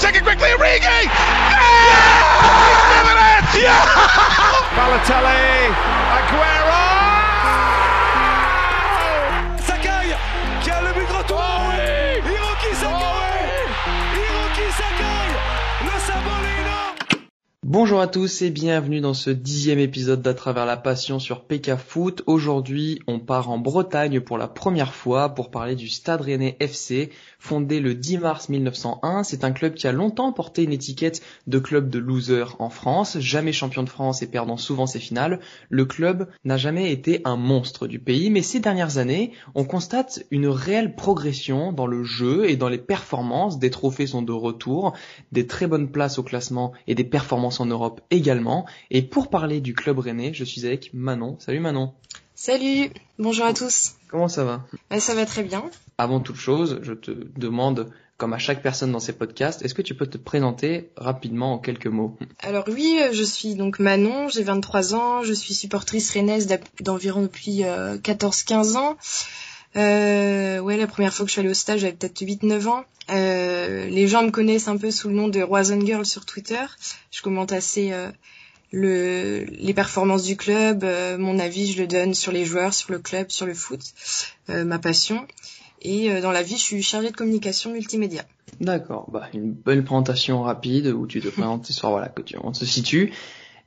take it quickly, Origi! Yeah! He's Yeah! Balotelli, Aguero! Bonjour à tous et bienvenue dans ce dixième épisode d'À travers la passion sur PK Foot. Aujourd'hui, on part en Bretagne pour la première fois pour parler du Stade Rennais FC, fondé le 10 mars 1901. C'est un club qui a longtemps porté une étiquette de club de loser en France, jamais champion de France et perdant souvent ses finales. Le club n'a jamais été un monstre du pays, mais ces dernières années, on constate une réelle progression dans le jeu et dans les performances. Des trophées sont de retour, des très bonnes places au classement et des performances en Europe également. Et pour parler du club rennais, je suis avec Manon. Salut Manon. Salut, bonjour à tous. Comment ça va? Bah, ça va très bien. Avant toute chose, je te demande, comme à chaque personne dans ces podcasts, est-ce que tu peux te présenter rapidement en quelques mots? Alors oui, euh, je suis donc Manon, j'ai 23 ans, je suis supportrice rennaise d'environ depuis euh, 14-15 ans. Euh, ouais, la première fois que je suis allée au stage, j'avais peut-être 8-9 ans. Euh, les gens me connaissent un peu sous le nom de Roison Girl sur Twitter. Je commente assez euh, le, les performances du club, euh, mon avis, je le donne sur les joueurs, sur le club, sur le foot, euh, ma passion. Et euh, dans la vie, je suis chargée de communication multimédia. D'accord, bah, une belle présentation rapide où tu te présentes histoire voilà que tu on se situe.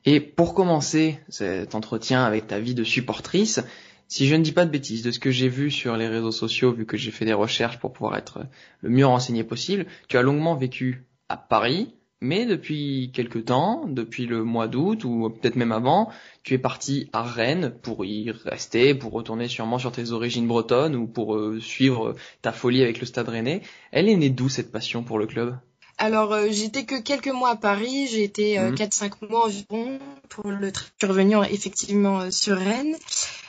Et pour commencer cet entretien avec ta vie de supportrice, si je ne dis pas de bêtises, de ce que j'ai vu sur les réseaux sociaux, vu que j'ai fait des recherches pour pouvoir être le mieux renseigné possible, tu as longuement vécu à Paris, mais depuis quelque temps, depuis le mois d'août ou peut-être même avant, tu es parti à Rennes pour y rester, pour retourner sûrement sur tes origines bretonnes ou pour euh, suivre ta folie avec le Stade Rennais. Elle est née d'où cette passion pour le club? Alors, euh, j'étais que quelques mois à Paris, j'ai été euh, Mhm. 4-5 mois environ pour le Je suis revenue effectivement euh, sur Rennes.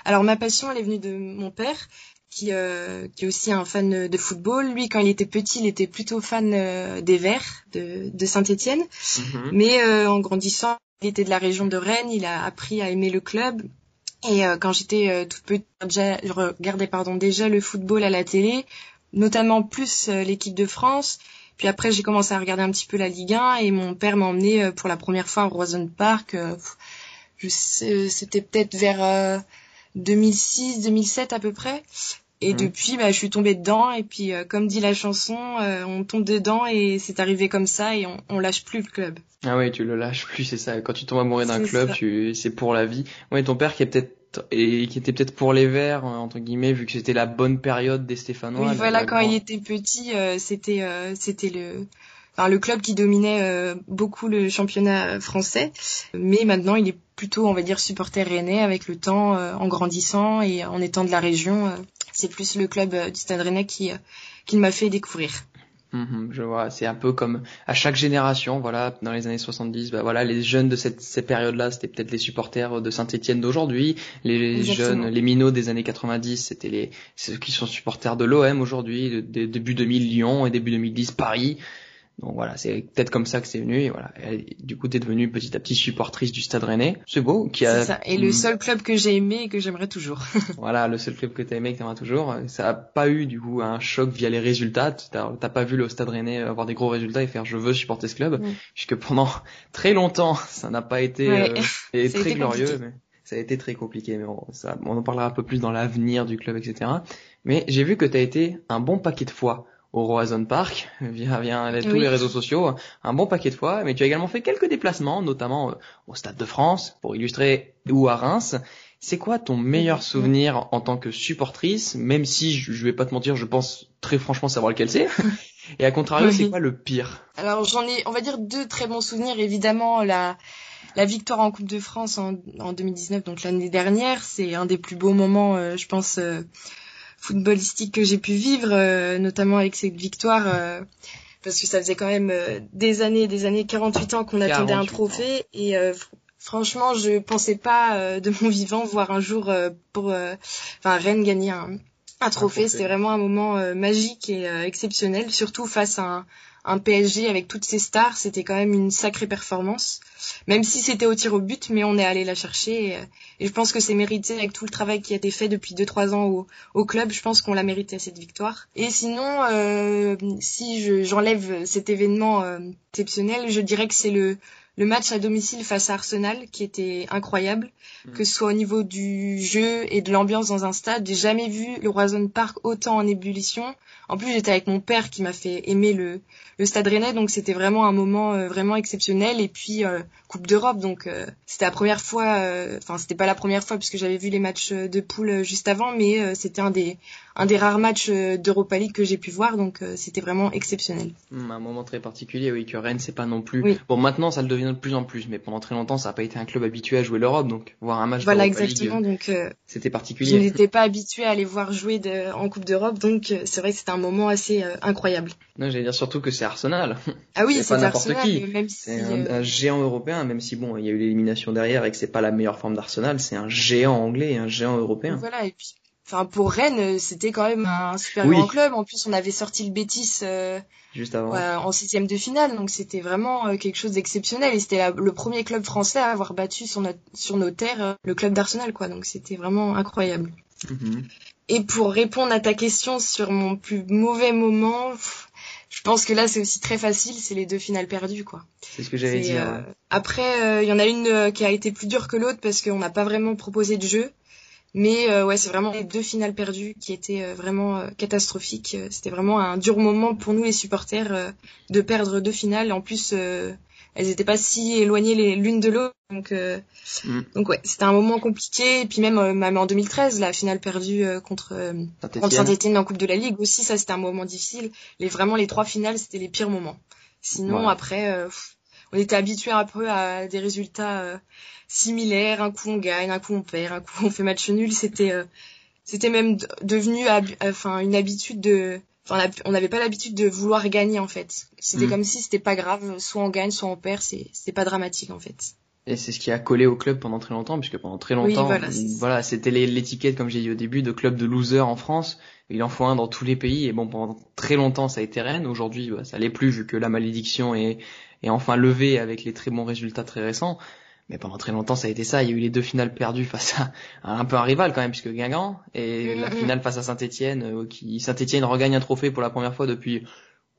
Alors, ma passion, elle est venue de mon père, qui, euh, qui est aussi un fan de football. Lui, quand il était petit, il était plutôt fan euh, des Verts de, de Saint-Étienne. Mais euh, en grandissant, il était de la région de Rennes, il a appris à aimer le club. Et euh, quand j'étais euh, toute petite, je regardais pardon, déjà le football à la télé, notamment plus euh, l'équipe de France. Puis après, j'ai commencé à regarder un petit peu la Ligue 1 et mon père m'a emmené euh, pour la première fois au Roison Park. euh, euh, c'était peut-être vers euh, 2006-2007 à peu près. Et Mhm. depuis, bah, je suis tombée dedans. Et puis, euh, comme dit la chanson, euh, on tombe dedans et c'est arrivé comme ça et on, on lâche plus le club. Ah oui, tu le lâches plus, c'est ça. Quand tu tombes amoureux d'un club, tu, c'est pour la vie. Ouais, ton père qui est peut-être et qui était peut-être pour les Verts euh, entre guillemets, vu que c'était la bonne période des Stéphanois. Oui, voilà, la quand grande- il était petit, euh, c'était euh, c'était le enfin, le club qui dominait euh, beaucoup le championnat français. Mais maintenant, il est plutôt, on va dire, supporter rennais avec le temps, euh, en grandissant et en étant de la région. euh, c'est plus le club euh, du Stade Rennais qui euh, qui m'a fait découvrir. Mhm, je vois, c'est un peu comme à chaque génération, voilà, dans les années 70, bah voilà, les jeunes de cette, cette période-là, c'était peut-être les supporters de Saint-Étienne d'aujourd'hui, les Exactement. jeunes, les minots des années 90, c'était les ceux qui sont supporters de l'OM aujourd'hui, début 2000 Lyon et début 2010 Paris. Donc voilà, c'est peut-être comme ça que c'est venu et voilà. Elle- du coup, t'es devenue petit à petit supportrice du Stade Rennais. C'est beau, qui a C'est ça. Et le Mm. seul club que j'ai aimé et que j'aimerais toujours. voilà, le seul club que t'as aimé, que t'aimeras toujours. Ça a pas eu, du coup, un choc via les résultats. T'as t'as pas vu le Stade Rennais avoir des gros résultats et faire je veux supporter ce club. Mm. Puisque pendant très longtemps, ça n'a pas été Ouais. euh, et très été glorieux, compliqué. mais ça a été très compliqué. Mais on, ça, on en parlera un peu plus dans l'avenir du club, etc. Mais j'ai vu que t'as été un bon paquet de fois au Roazhon Park via, via les- tous les réseaux sociaux, un bon paquet de fois, mais tu as également fait quelques déplacements, notamment euh, au Stade de France, pour illustrer, ou à Reims. C'est quoi ton meilleur souvenir en tant que supportrice, même si je, je vais pas te mentir, je pense très franchement savoir lequel c'est. Et à contrario, Oui. c'est quoi le pire? Alors j'en ai, on va dire deux très bons souvenirs. Évidemment, la la victoire en Coupe de France en, en 2019, donc l'année dernière, c'est un des plus beaux moments, euh, je pense, euh, footballistiques que j'ai pu vivre, euh, notamment avec cette victoire, euh, parce que ça faisait quand même euh, des années, des années, 48 ans qu'on attendait 48 un ans. trophée, et euh, fr- franchement, je pensais pas euh, de mon vivant voir un jour euh, pour, euh, enfin Rennes gagner un, Un trophée, c'était vraiment un moment euh, magique et euh, exceptionnel, surtout face à un, un PSG avec toutes ses stars, c'était quand même une sacrée performance. Même si c'était au tir au but, mais on est allé la chercher. Et, et je pense que c'est mérité avec tout le travail qui a été fait depuis 2-3 ans au, au, club. Je pense qu'on l'a mérité cette victoire. Et sinon, euh, si j'enlève cet événement euh, exceptionnel, je dirais que c'est le, le match à domicile face à Arsenal qui était incroyable, mm. que ce soit au niveau du jeu et de l'ambiance dans un stade. J'ai jamais vu le Roison Park autant en ébullition. En plus, j'étais avec mon père qui m'a fait aimer le, le Stade Rennais, donc c'était vraiment un moment euh, vraiment exceptionnel. Et puis euh, Coupe d'Europe, donc euh, c'était la première fois. Enfin, c'était pas la première fois puisque j'avais vu les matchs de poule juste avant, mais c'était un des un des rares matchs d'Europa League que j'ai pu voir, donc c'était vraiment exceptionnel. Hmm, un moment très particulier, oui, que Rennes c'est pas non plus. Bon, maintenant ça le devient de plus en plus, mais pendant très longtemps ça n'a pas été un club habitué à jouer l'Europe, donc voir un match. Voilà exactement, donc c'était particulier. Je n'étais pas habitué à aller voir jouer de, en Coupe d'Europe, donc c'est vrai que c'était un moment assez incroyable. Non, j'allais dire surtout que c'est Arsenal. Ah oui, c'est pas n'importe qui. c'est un, géant européen, même si bon, il y a eu l'élimination derrière et que c'est pas la meilleure forme d'Arsenal, c'est un géant anglais, un géant européen. Voilà, et puis, enfin pour Rennes, c'était quand même un super grand club. En plus, on avait sorti le Betis euh, juste avant en sixième de finale, donc c'était vraiment euh, quelque chose d'exceptionnel. Et c'était le premier club français à avoir battu sur, notre, sur nos terres euh, le club d'Arsenal, quoi. Donc c'était vraiment incroyable. Mm-hmm. Et pour répondre à ta question sur mon plus mauvais moment, je pense que là c'est aussi très facile, c'est les deux finales perdues quoi. C'est ce que j'allais dire. Euh, après, euh, il y en a une euh, qui a été plus dure que l'autre parce qu'on n'a pas vraiment proposé de jeu. Mais ouais, c'est vraiment les deux finales perdues qui étaient vraiment catastrophiques. C'était vraiment un dur moment pour nous les supporters de perdre deux finales. En plus, elles n'étaient pas si éloignées l'une de l'autre. Donc, euh, mm. donc ouais, c'était un moment compliqué. Et puis même, euh, même en 2013, la finale perdue euh, contre euh, Saint-Etienne en Coupe de la Ligue aussi, ça c'était un moment difficile. Les vraiment les trois finales, c'était les pires moments. Sinon après, on était habitué un peu à des résultats similaires. Un coup on gagne, un coup on perd, un coup on fait match nul. C'était c'était même devenu enfin une habitude de Enfin, on n'avait pas l'habitude de vouloir gagner en fait. C'était mm. comme si c'était pas grave, soit on gagne, soit on perd, c'est pas dramatique en fait. Et c'est ce qui a collé au club pendant très longtemps, puisque pendant très longtemps, voilà, c'était l'étiquette, comme j'ai dit au début, de club de loser en France. Il en faut un dans tous les pays, et bon, pendant très longtemps, ça a été Rennes. Aujourd'hui, bah, ça l'est plus, vu que la malédiction est, est enfin levée avec les très bons résultats très récents. Mais pendant très longtemps, ça a été ça. Il y a eu les deux finales perdues face à, un peu un rival quand même, puisque Guingamp et la finale face à Saint-Etienne, euh, qui Saint-Etienne regagne un trophée pour la première fois depuis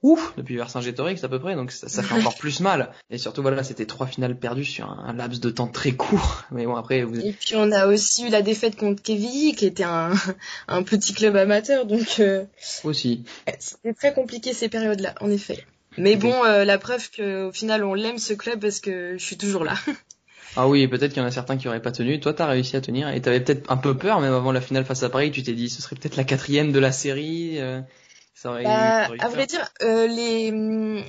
ouf depuis Vercingétorix à peu près, donc ça, fait encore plus mal. Et surtout voilà, c'était trois finales perdues sur un, laps de temps très court. Mais bon après. Vous... Et puis on a aussi eu la défaite contre Kevin, qui était un, un petit club amateur, donc. Euh... Aussi. C'était très compliqué ces périodes-là, en effet. Mais bon, euh, la preuve qu'au final on l'aime ce club parce que je suis toujours là. Ah oui, peut-être qu'il y en a certains qui auraient pas tenu. Toi, t'as réussi à tenir et t'avais peut-être un peu peur, même avant la finale face à Paris. Tu t'es dit, ce serait peut-être la quatrième de la série. Euh, ça aurait, bah, à vrai dire, euh, les, hum,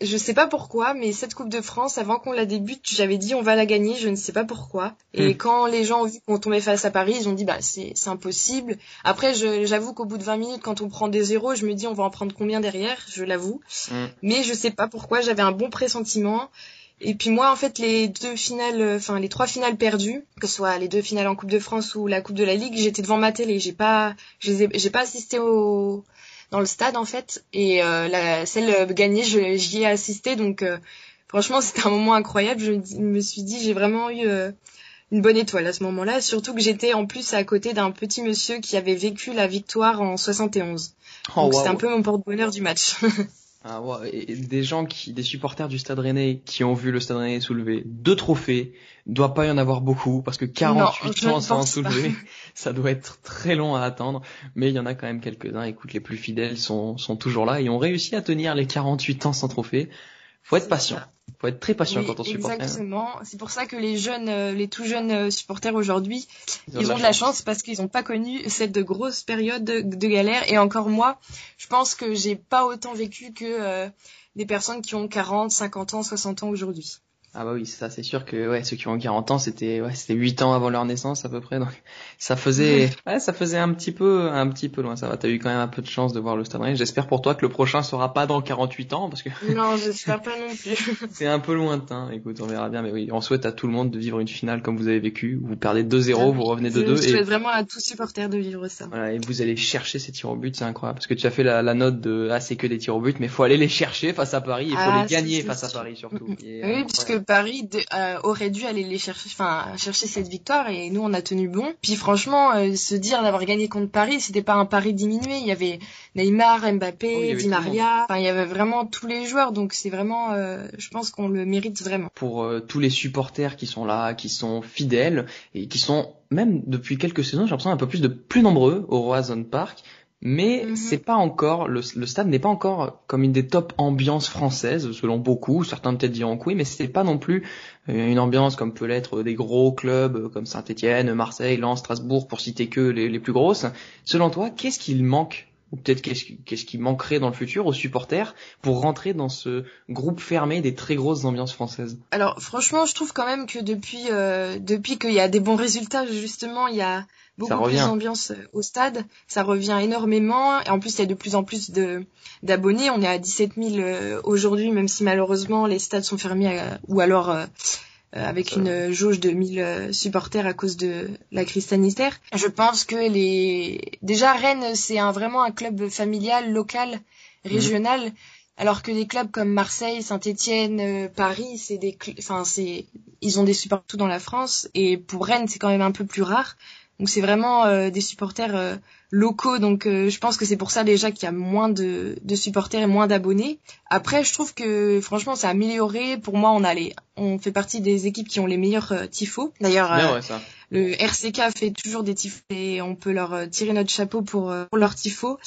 je sais pas pourquoi, mais cette Coupe de France, avant qu'on la débute, j'avais dit on va la gagner. Je ne sais pas pourquoi. Et hmm. quand les gens ont vu qu'on tombait face à Paris, ils ont dit bah c'est impossible. Après, j'avoue qu'au bout de 20 minutes, quand on prend des zéros, je me dis on va en prendre combien derrière? Je l'avoue. Hmm. Mais je sais pas pourquoi. J'avais un bon pressentiment. Et puis moi, en fait, les deux finales, euh, enfin les trois finales perdues, que ce soit les deux finales en Coupe de France ou la Coupe de la Ligue, j'étais devant ma télé. J'ai pas, j'ai pas assisté au dans le stade en fait. Et euh, la celle gagnée, j'y ai assisté. Donc euh, franchement, c'était un moment incroyable. Je me suis dit, j'ai vraiment eu une bonne étoile à ce moment-là. Surtout que j'étais en plus à côté d'un petit monsieur qui avait vécu la victoire en 71. donc c'était un peu mon porte-bonheur du match. Ah, et des gens qui, des supporters du Stade Rennais qui ont vu le Stade Rennais soulever deux trophées, doit pas y en avoir beaucoup parce que 48 ans sans en soulever, ça doit être très long à attendre. Mais il y en a quand même quelques-uns. Écoute, les plus fidèles sont, sont toujours là et ont réussi à tenir les 48 ans sans trophée. Faut être patient. Faut être très patient quand on supporte. Exactement. C'est pour ça que les jeunes, euh, les tout jeunes euh, supporters aujourd'hui, ils, ont, de la chance, parce qu'ils n'ont pas connu cette grosse période de, galère. Et encore moi, je pense que j'ai pas autant vécu que euh, des personnes qui ont 40, 50 ans, 60 ans aujourd'hui. Ah bah oui, ça c'est sûr que ouais, ceux qui ont 40 ans, c'était ouais, c'était 8 ans avant leur naissance à peu près. Donc ça faisait ouais, ça faisait un petit peu un petit peu loin. Ça va, t'as eu quand même un peu de chance de voir le Stade Rennais. J'espère pour toi que le prochain sera pas dans 48 ans parce que Non, j'espère pas non plus. c'est un peu lointain. Écoute, on verra bien mais oui, on souhaite à tout le monde de vivre une finale comme vous avez vécu, vous perdez 2-0, vous revenez de 2 Je souhaite vraiment à tous supporters de vivre ça. Voilà, et vous allez chercher ces tirs au but, c'est incroyable parce que tu as fait la, la note de ah c'est que des tirs au but mais faut aller les chercher face à Paris, il faut Ah, les gagner face à. Paris surtout. Et, euh, Oui, puisque Paris de- euh, aurait dû aller les chercher, enfin chercher cette victoire et nous on a tenu bon. Puis franchement, euh, se dire d'avoir gagné contre Paris, c'était pas un pari diminué. Il y avait Neymar, Mbappé, Di. Maria. Enfin, il y avait vraiment tous les joueurs. Donc c'est vraiment, euh, je pense qu'on le mérite vraiment. pour euh, tous les supporters qui sont là, qui sont fidèles et qui sont même depuis quelques saisons, j'ai l'impression un peu plus de plus nombreux au Roazhon Park. Mais Mhm. c'est pas encore le, le stade n'est pas encore comme une des top ambiances françaises selon beaucoup. Certains peut-être diront que oui, mais c'est pas non plus euh, une ambiance comme peut l'être des gros clubs euh, comme Saint-Étienne, Marseille, Lens, Strasbourg pour citer que les, les plus grosses. Selon toi, qu'est-ce qu'il manque ou peut-être qu'est-ce qui- qui manquerait dans le futur aux supporters pour rentrer dans ce groupe fermé des très grosses ambiances françaises? Alors franchement, je trouve quand même que depuis euh, depuis qu'il y a des bons résultats, justement, il y a beaucoup plus d'ambiance au stade. Ça revient énormément. Et en plus, il y a de plus en plus de d'abonnés. On est à 17 000 euh, aujourd'hui, même si malheureusement les stades sont fermés euh, ou alors euh, avec Ça- une euh, jauge de 1000 euh, supporters à cause de la crise sanitaire. Je pense que les déjà Rennes, c'est un, vraiment un club familial, local, régional. Alors que des clubs comme Marseille, Saint-Étienne, Paris, c'est des, cl- enfin c'est, ils ont des supporters partout dans la France. Et pour Rennes, c'est quand même un peu plus rare. Donc c'est vraiment euh, des supporters euh, locaux. Donc euh, je pense que c'est pour ça déjà qu'il y a moins de, de supporters et moins d'abonnés. Après, je trouve que franchement, c'est amélioré. Pour moi, on a les, on fait partie des équipes qui ont les meilleurs euh, tifos. D'ailleurs, euh, ouais, ça. le RCK fait toujours des tifos et on peut leur euh, tirer notre chapeau pour, euh, pour leurs tifos.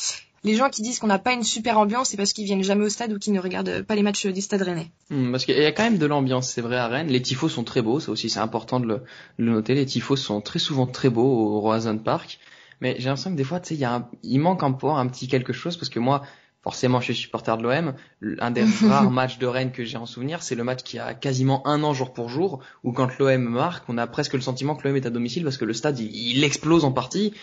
Les gens qui disent qu'on n'a pas une super ambiance, c'est parce qu'ils viennent jamais au stade ou qu'ils ne regardent pas les matchs du Stade Rennais. Hmm, parce qu'il y a quand même de l'ambiance, c'est vrai à Rennes. Les tifos sont très beaux, ça aussi c'est important de le, de le noter. Les tifos sont très souvent très beaux au Roazhon Park. Mais j'ai l'impression que des fois, tu sais, il manque encore un petit quelque chose parce que moi, forcément, je suis supporter de l'OM. Un des rares matchs de Rennes que j'ai en souvenir, c'est le match qui a quasiment un an jour pour jour, où quand l'OM marque, on a presque le sentiment que l'OM est à domicile parce que le stade, il, il explose en partie.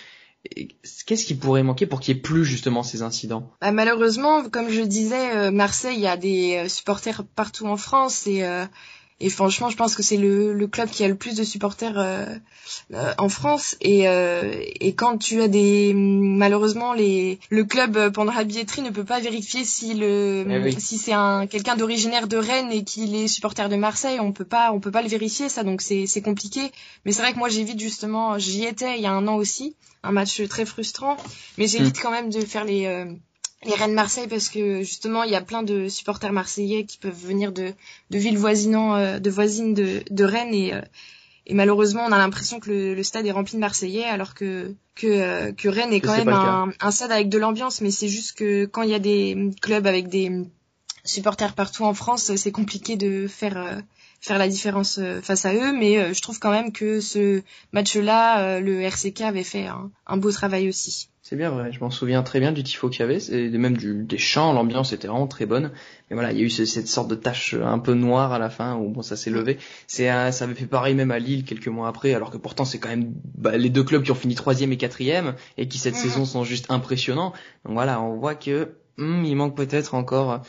Qu'est-ce qui pourrait manquer pour qu'il y ait plus justement ces incidents? Bah, malheureusement, comme je disais, euh, Marseille, il y a des euh, supporters partout en France et euh, et franchement, je pense que c'est le, le club qui a le plus de supporters euh, euh, en France. Et, euh, et quand tu as des malheureusement les le club euh, pendant la billetterie ne peut pas vérifier si le Eh oui. si c'est un quelqu'un d'originaire de Rennes et qu'il est supporter de Marseille, on peut pas on peut pas le vérifier ça. Donc c'est c'est compliqué. Mais c'est vrai que moi j'évite justement, j'y étais il y a un an aussi, un match très frustrant. Mais j'évite quand même de faire les euh, les Rennes Marseille parce que justement il y a plein de supporters marseillais qui peuvent venir de de villes voisinant euh, de voisines de de Rennes et euh, et malheureusement on a l'impression que le, le stade est rempli de Marseillais alors que que euh, que Rennes est quand même un, un stade avec de l'ambiance mais c'est juste que quand il y a des clubs avec des supporters partout en France c'est compliqué de faire euh, faire la différence euh, face à eux mais euh, je trouve quand même que ce match-là euh, le RCK avait fait un, un beau travail aussi. C'est bien vrai, je m'en souviens très bien du tifo qu'il y avait, et même du, des chants, l'ambiance était vraiment très bonne. Mais voilà, il y a eu ce- cette sorte de tache un peu noire à la fin où bon ça s'est levé. C'est ça avait fait pareil même à Lille quelques mois après, alors que pourtant c'est quand même bah, les deux clubs qui ont fini troisième et quatrième et qui cette Mhm. saison sont juste impressionnants. Donc voilà, on voit que hmm, il manque peut-être encore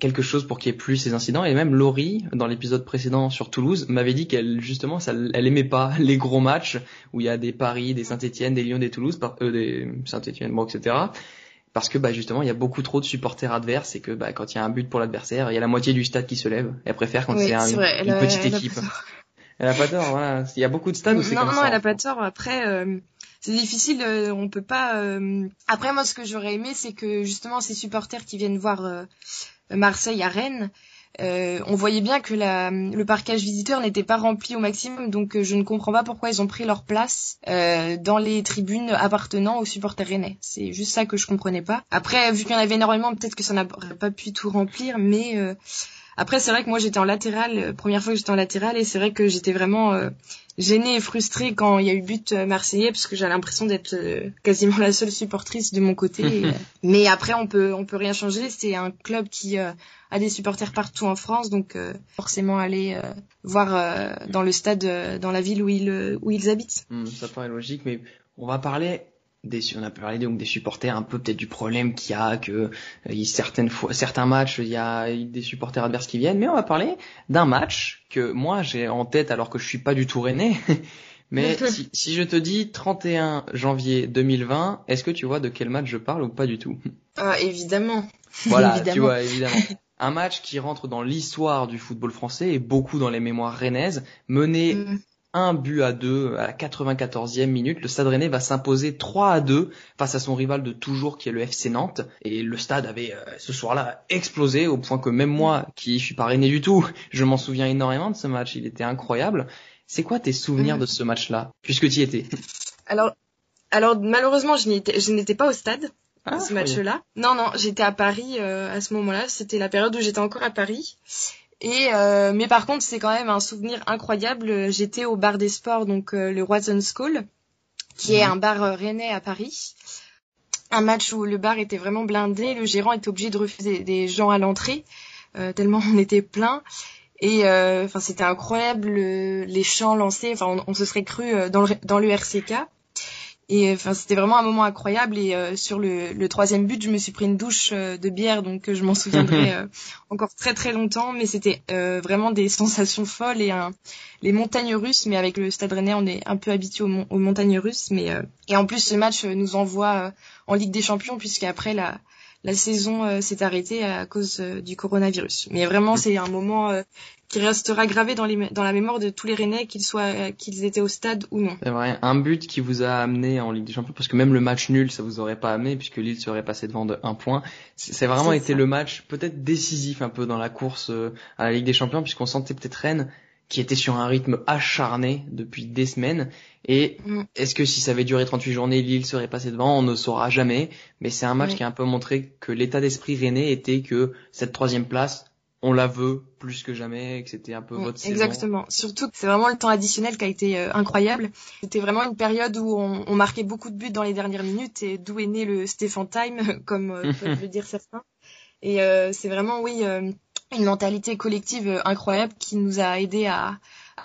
quelque chose pour qu'il y ait plus ces incidents et même Laurie dans l'épisode précédent sur Toulouse m'avait dit qu'elle justement ça elle aimait pas les gros matchs où il y a des Paris, des Saint-Étienne, des Lyon, des Toulouse, euh, des Saint-Étienne, bon, etc. Parce que bah justement il y a beaucoup trop de supporters adverses et que bah quand il y a un but pour l'adversaire, il y a la moitié du stade qui se lève. Elle préfère quand Oui, c'est un- une, petite elle a équipe. Elle a pas tort, voilà. Il y a beaucoup de stades où c'est non, comme non, ça. elle a pas tort. Après, euh, c'est difficile. euh, on peut pas. euh, Après, moi, ce que j'aurais aimé, c'est que justement ces supporters qui viennent voir euh, Marseille à Rennes, euh, on voyait bien que le parcage visiteur n'était pas rempli au maximum. Donc, je ne comprends pas pourquoi ils ont pris leur place dans les tribunes appartenant aux supporters rennais. C'est juste ça que je comprenais pas. Après, vu qu'il y en avait énormément, peut-être que ça n'aurait pas pu tout remplir, mais Après, c'est vrai que moi j'étais en latéral, première fois que j'étais en latéral, et c'est vrai que j'étais vraiment gênée et frustrée quand il y a eu but marseillais, parce que j'ai l'impression d'être quasiment la seule supportrice de mon côté. mais après, on peut on peut rien changer. C'est un club qui a des supporters partout en France, donc forcément aller voir dans le stade, dans la ville où ils où ils habitent. Hmm, ça paraît logique, mais on va parler des, on a parlé donc des supporters un peu peut-être du problème qu'il y a que euh, certaines fois certains matchs il y a des supporters adverses qui viennent. Mais on va parler d'un match que moi j'ai en tête alors que je suis pas du tout rennais. Mais si, si, je te dis 31 janvier 2020 est-ce que tu vois de quel match je parle ou pas du tout? Ah, évidemment. Voilà tu vois évidemment. Un match qui rentre dans l'histoire du football français et beaucoup dans les mémoires rennaises mené mm un but à deux à la 94e minute. Le Stade Rennais va s'imposer 3 à 2 face à son rival de toujours qui est le FC Nantes. Et le Stade avait euh, ce soir-là explosé au point que même moi, qui suis pas Rennais du tout, je m'en souviens énormément de ce match. Il était incroyable. C'est quoi tes souvenirs de ce match-là, puisque tu y étais? Alors, alors malheureusement, je n'étais pas au stade. Ah, ce match-là. Non, non, j'étais à Paris euh, à ce moment-là. C'était la période où j'étais encore à Paris. Et euh, mais par contre, c'est quand même un souvenir incroyable. J'étais au bar des sports, donc euh, le Watson School, qui est un bar euh, rennais à Paris. Un match où le bar était vraiment blindé, le gérant était obligé de refuser des gens à l'entrée tellement on était plein. Et enfin, c'était incroyable les chants lancés. Enfin, on, se serait cru dans le dans le RCK. Et enfin, c'était vraiment un moment incroyable. Et euh, sur le, le, troisième but, je me suis pris une douche euh, de bière, donc euh, je m'en souviendrai encore très très longtemps. Mais c'était vraiment des sensations folles et les montagnes russes. Mais avec le Stade Rennais, on est un peu habitué aux, aux, montagnes russes. Mais et en plus, ce match nous envoie en Ligue des Champions, puisqu'après la la saison s'est arrêtée à cause du coronavirus. Mais vraiment, c'est un moment qui restera gravé dans, les, dans la mémoire de tous les Rennais, qu'ils soient qu'ils étaient au stade ou non. C'est vrai, un but qui vous a amené en Ligue des Champions, parce que même le match nul, ça vous aurait pas amené, puisque Lille serait passé devant de un point. C'est vraiment été le match peut-être décisif un peu dans la course euh, à la Ligue des Champions, puisqu'on sentait peut-être Rennes qui était sur un rythme acharné depuis des semaines. Et mm. est-ce que si ça avait duré 38 journées, Lille serait passé devant? On ne saura jamais. Mais c'est un match qui a un peu montré que l'état d'esprit rennais était que cette troisième place, on la veut plus que jamais, que c'était un peu votre saison. Exactement. Surtout que c'est vraiment le temps additionnel qui a été euh, incroyable. C'était vraiment une période où on, marquait beaucoup de buts dans les dernières minutes et d'où est né le Stéphane Time, comme euh, peuvent le dire certains. Et euh, c'est vraiment, oui, une mentalité collective incroyable qui nous a aidé à,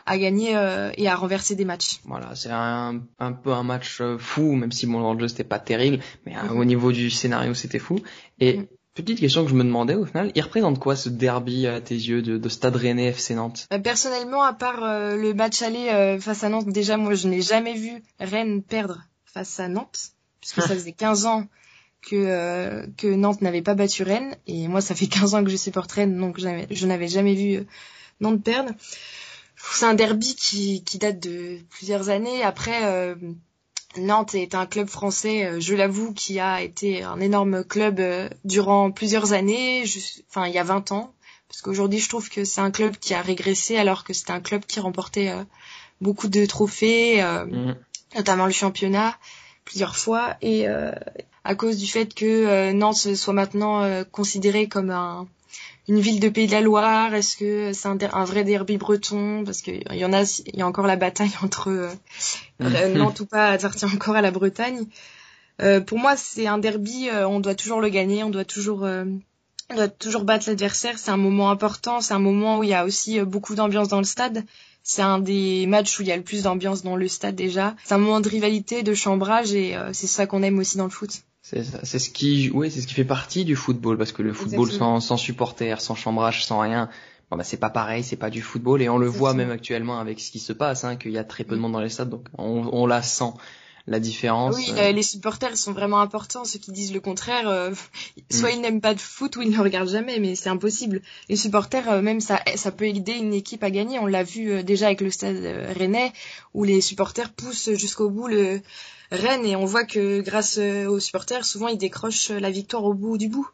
à gagner et à renverser des matchs. Voilà, c'est un, un peu un match fou, même si mon jeu c'était pas terrible, mais mm-hmm. au niveau du scénario c'était fou. Et mm. Petite question que je me demandais au final, il représente quoi ce derby à tes yeux de, Stade Rennais FC Nantes? Euh, Personnellement, à part euh, le match aller euh, face à Nantes, déjà moi je n'ai jamais vu Rennes perdre face à Nantes, puisque ça faisait 15 ans que que Nantes n'avait pas battu Rennes, et moi ça fait 15 ans que je supporte Rennes, donc je n'avais jamais vu Nantes perdre. C'est un derby qui, qui date de plusieurs années. Après, Nantes est un club français, euh, je l'avoue, qui a été un énorme club euh, durant plusieurs années, enfin il y a 20 ans, parce qu'aujourd'hui je trouve que c'est un club qui a régressé alors que c'était un club qui remportait euh, beaucoup de trophées, mmh. notamment le championnat plusieurs fois, et à cause du fait que Nantes soit maintenant considéré comme un, une ville de Pays de la Loire Est-ce que c'est un, vrai derby breton? Parce qu'il y en a, il y a encore la bataille entre euh, euh Nantes ou pas appartient encore à la Bretagne. Euh, pour moi, c'est un derby. Euh, on doit toujours le gagner. On doit toujours, on doit toujours battre l'adversaire. C'est un moment important. C'est un moment où il y a aussi beaucoup d'ambiance dans le stade. C'est un des matchs où il y a le plus d'ambiance dans le stade déjà. C'est un moment de rivalité, de chambrage et c'est ça qu'on aime aussi dans le foot. C'est ce qui, oui, c'est ce qui fait partie du football parce que le football sans, sans supporters, sans chambrage, sans rien, bon bah c'est pas pareil, c'est pas du football. Et on le voit même actuellement avec ce qui se passe, hein, qu'il y a très peu de monde dans les stades, donc on, on la sent la différence. Oui, euh. les supporters sont vraiment importants. Ceux qui disent le contraire, euh, soit mm. ils n'aiment pas de foot ou ils ne regardent jamais, mais c'est impossible. Les supporters, euh, même ça, ça peut aider une équipe à gagner. On l'a vu déjà avec le Stade Rennais, où les supporters poussent jusqu'au bout le Rennes et on voit que grâce aux supporters, souvent ils décrochent la victoire au bout du bout.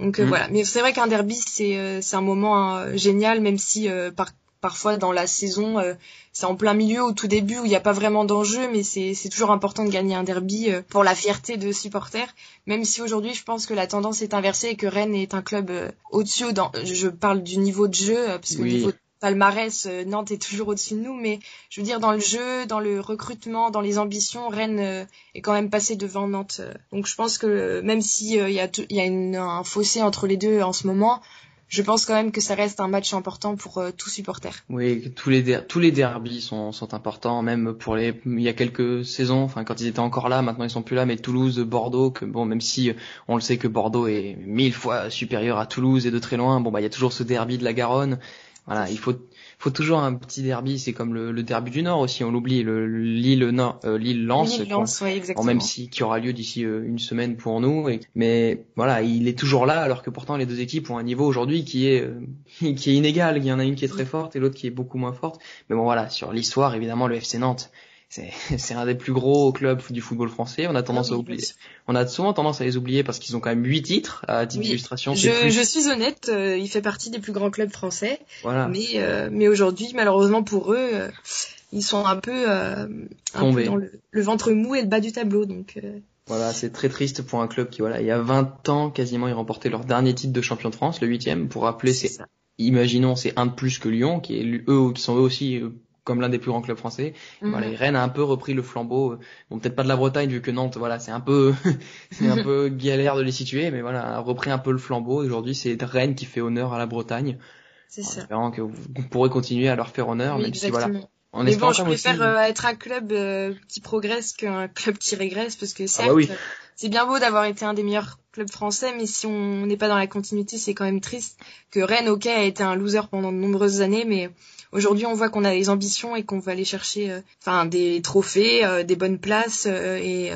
Donc mm. voilà. Mais c'est vrai qu'un derby, c'est c'est un moment génial, même si par parfois dans la saison, euh, c'est en plein milieu au tout début où il n'y a pas vraiment d'enjeu, mais c'est toujours important de gagner un derby euh, pour la fierté de supporters. Même si aujourd'hui, je pense que la tendance est inversée et que Rennes est un club euh, au-dessus. Je parle du niveau de jeu, parce que niveau palmarès, Nantes est toujours au-dessus de nous, mais je veux dire dans le jeu, dans le recrutement, dans les ambitions, Rennes est quand même passé devant Nantes. Donc je pense que même s'il y a, y a un fossé entre les deux en ce moment, je pense quand même que ça reste un match important pour euh, tout supporter. Oui, tous les tous les derbys sont, sont importants, même pour les il y a quelques saisons, enfin quand ils étaient encore là, maintenant ils sont plus là, mais Toulouse, Bordeaux, que bon même si euh, on le sait que Bordeaux est mille fois supérieur à Toulouse et de très loin, bon bah il y a toujours ce derby de la Garonne. Voilà, il faut faut toujours un petit derby. C'est comme le, le, derby du Nord aussi, on l'oublie, le Lille Nord, euh, Lille Lens, Lens ouais, exactement. même si qui aura lieu d'ici euh, une semaine pour nous. Et, mais voilà, il est toujours là, alors que pourtant les deux équipes ont un niveau aujourd'hui qui est euh, qui est inégal. Il y en a une qui est très forte et l'autre qui est beaucoup moins forte. Mais bon voilà, sur l'histoire, évidemment, le FC Nantes c'est un des plus gros clubs du football français. On a tendance ah à oublier. On a souvent tendance à les oublier parce qu'ils ont quand même huit titres à titre d'illustration. Je, je, suis honnête, euh, il fait partie des plus grands clubs français. Voilà. Mais euh, mais aujourd'hui, malheureusement pour eux, euh, ils sont un peu, un peu dans le, le, ventre mou et le bas du tableau. Donc voilà, c'est très triste pour un club qui voilà, il y a 20 ans quasiment, ils remportaient leur dernier titre de champion de France, le huitième. Pour rappeler, c'est imaginons c'est un de plus que Lyon, qui est eux qui sont eux aussi comme l'un des plus grands clubs français. Mhm. Voilà, Rennes a un peu repris le flambeau. Bon, peut-être pas de la Bretagne vu que Nantes, voilà, c'est un peu, c'est un peu galère de les situer, mais voilà, a repris un peu le flambeau. Aujourd'hui, c'est Rennes qui fait honneur à la Bretagne. C'est ça. Espérant que vous, pourrez continuer à leur faire honneur, même si voilà. En mais bon, je préfère euh, être un club euh, qui progresse qu'un club qui régresse parce que ah bah certes, c'est bien beau d'avoir été un des meilleurs clubs français, mais si on n'est pas dans la continuité, c'est quand même triste que Rennes, ok, a été un loser pendant de nombreuses années, mais Aujourd'hui, on voit qu'on a les ambitions et qu'on va aller chercher, euh, enfin, des trophées, euh, des bonnes places euh, et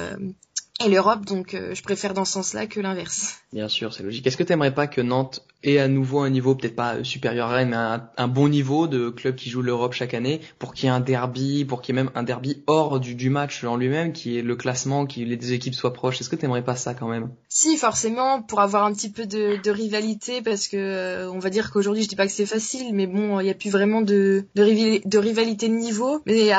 et l'Europe, donc je préfère dans ce sens-là que l'inverse. Bien sûr, c'est logique. Est-ce que tu aimerais pas que Nantes ait à nouveau un niveau peut-être pas supérieur à Rennes, mais un, bon niveau de club qui joue l'Europe chaque année, pour qu'il y ait un derby, pour qu'il y ait même un derby hors du, du match en lui-même, qui est le classement, que les deux équipes soient proches? Est-ce que tu aimerais pas ça quand même? Si, forcément, pour avoir un petit peu de, de rivalité, parce que euh, on va dire qu'aujourd'hui, je dis pas que c'est facile, mais bon, il y a plus vraiment de, de, de rivalité de niveau. Mais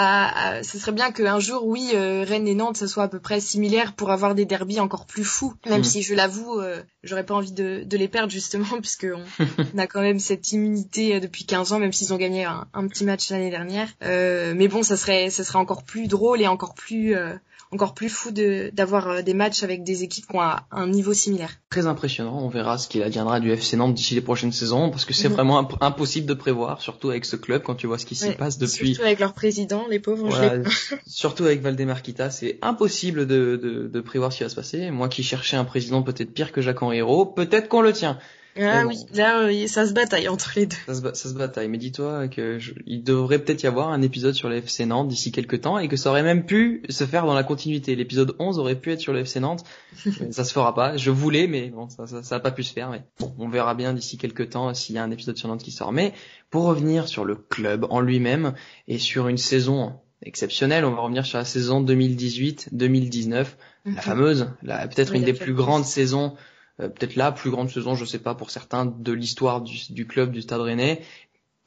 ce serait bien qu'un jour, oui, euh, Rennes et Nantes, ça soit à peu près similaire pour avoir des derbys encore plus fous, même mm. si je l'avoue. Euh, j'aurais pas envie de, de, les perdre justement puisque on, a quand même cette immunité euh, depuis 15 ans même s'ils ont gagné un, un petit match l'année dernière euh, mais bon ça serait ça serait encore plus drôle et encore plus euh, encore plus fou d'avoir euh, des matchs avec des équipes qui ont un, niveau similaire. Très impressionnant. On verra ce qu'il adviendra du FC Nantes d'ici les prochaines saisons parce que c'est mhm. vraiment impossible de prévoir, surtout avec ce club quand tu vois ce qui s'y passe depuis. Surtout avec leur président, les pauvres. surtout avec Valdemar Kita, c'est impossible de, de, de, prévoir ce qui va se passer. Moi qui cherchais un président peut-être pire que Jacques Henri peut-être qu'on le tient. Ah oui, là, ça se bataille entre les deux. Ça se, ça se bataille. Mais dis-toi que il devrait peut-être y avoir un épisode sur le FC Nantes d'ici quelques temps et que ça aurait même pu se faire dans la continuité. L'épisode 11 aurait pu être sur le FC Nantes. ça se fera pas. Je voulais, mais bon, ça, ça, ça a pas pu se faire. Mais bon, on verra bien d'ici quelques temps s'il y a un épisode sur Nantes qui sort. Mais pour revenir sur le club en lui-même et sur une saison exceptionnelle, on va revenir sur la saison 2018-2019, la mhm. fameuse, la peut-être une des plus grandes saisons euh, peut-être la plus grande saison, je sais pas pour certains, de l'histoire du, club du Stade Rennais,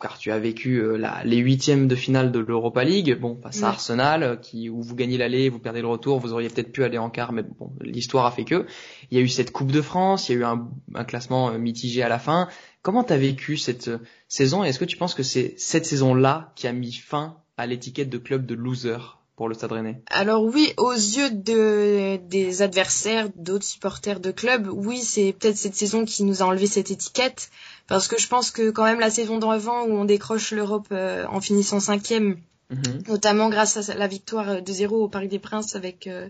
car tu as vécu euh, les huitièmes de finale de l'Europa League, bon face à Arsenal, euh, qui où vous gagnez l'aller, vous perdez le retour, vous auriez peut-être pu aller en quart, mais bon, l'histoire a fait que. Il y a eu cette Coupe de France, il y a eu un, un classement mitigé à la fin. Comment t'as vécu cette saison? Et est-ce que tu penses que c'est cette saison-là qui a mis fin à l'étiquette de club de loser? Pour le Stade Rennais Alors oui, aux yeux de, des adversaires, d'autres supporters de club, oui, c'est peut-être cette saison qui nous a enlevé cette étiquette, parce que je pense que quand même la saison d'avant où on décroche l'Europe euh, en finissant cinquième, mhm. notamment grâce à la victoire de 0 au Paris des Princes avec euh,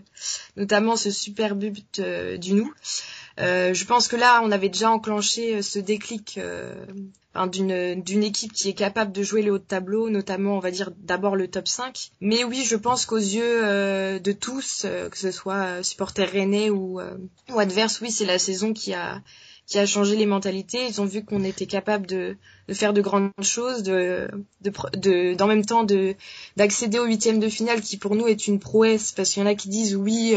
notamment ce super but euh, du nous. Je pense que là, on avait déjà enclenché ce déclic d'une d'une équipe qui est capable de jouer le haut de tableau, notamment on va dire d'abord le top 5. Mais oui, je pense qu'aux yeux euh, de tous, euh, que ce soit euh, supporters rennais ou, ou adverses, oui, c'est la saison qui a qui a changé les mentalités. Ils ont vu qu'on était capable de, de faire de grandes choses, de, de d'en même temps de d'accéder au huitième de finale, qui pour nous est une prouesse, parce qu'il y en a qui disent oui,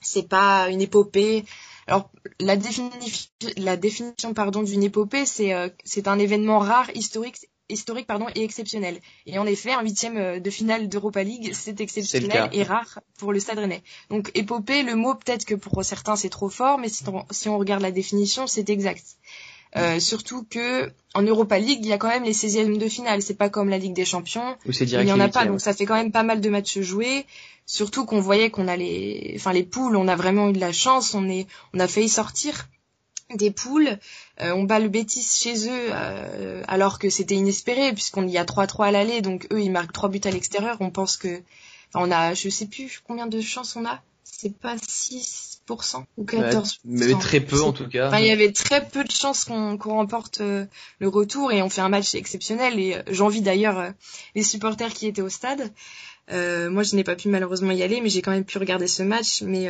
c'est pas une épopée. Alors la, définition, la définition pardon d'une épopée, c'est euh, c'est un événement rare, historique historique pardon et exceptionnel. Et en effet, un huitième de finale d'Europa League, c'est exceptionnel et rare pour le Stade Rennais. Donc épopée, le mot peut-être que pour certains c'est trop fort, mais si on, si on regarde la définition, c'est exact. Euh, surtout que en Europa League, il y a quand même les 16e de finale. C'est pas comme la Ligue des Champions. il n'y en a pas, donc ça fait quand même pas mal de matchs joués. Surtout qu'on voyait qu'on a les, enfin les poules, on a vraiment eu de la chance. On est, on a failli sortir des poules. Euh, on bat le Betis chez eux euh, alors que c'était inespéré puisqu'on y a 3-3 à l'aller, donc eux ils marquent 3 buts à l'extérieur. On pense que, enfin, on a, je sais plus combien de chances on a. C'est pas 6 ou 14%. mais très peu en tout cas. Enfin, il y avait très peu de chances qu'on remporte euh, le retour et on fait un match exceptionnel. Et euh, j'envie d'ailleurs euh, les supporters qui étaient au stade. moi, je n'ai pas pu malheureusement y aller, mais j'ai quand même pu regarder ce match. Mais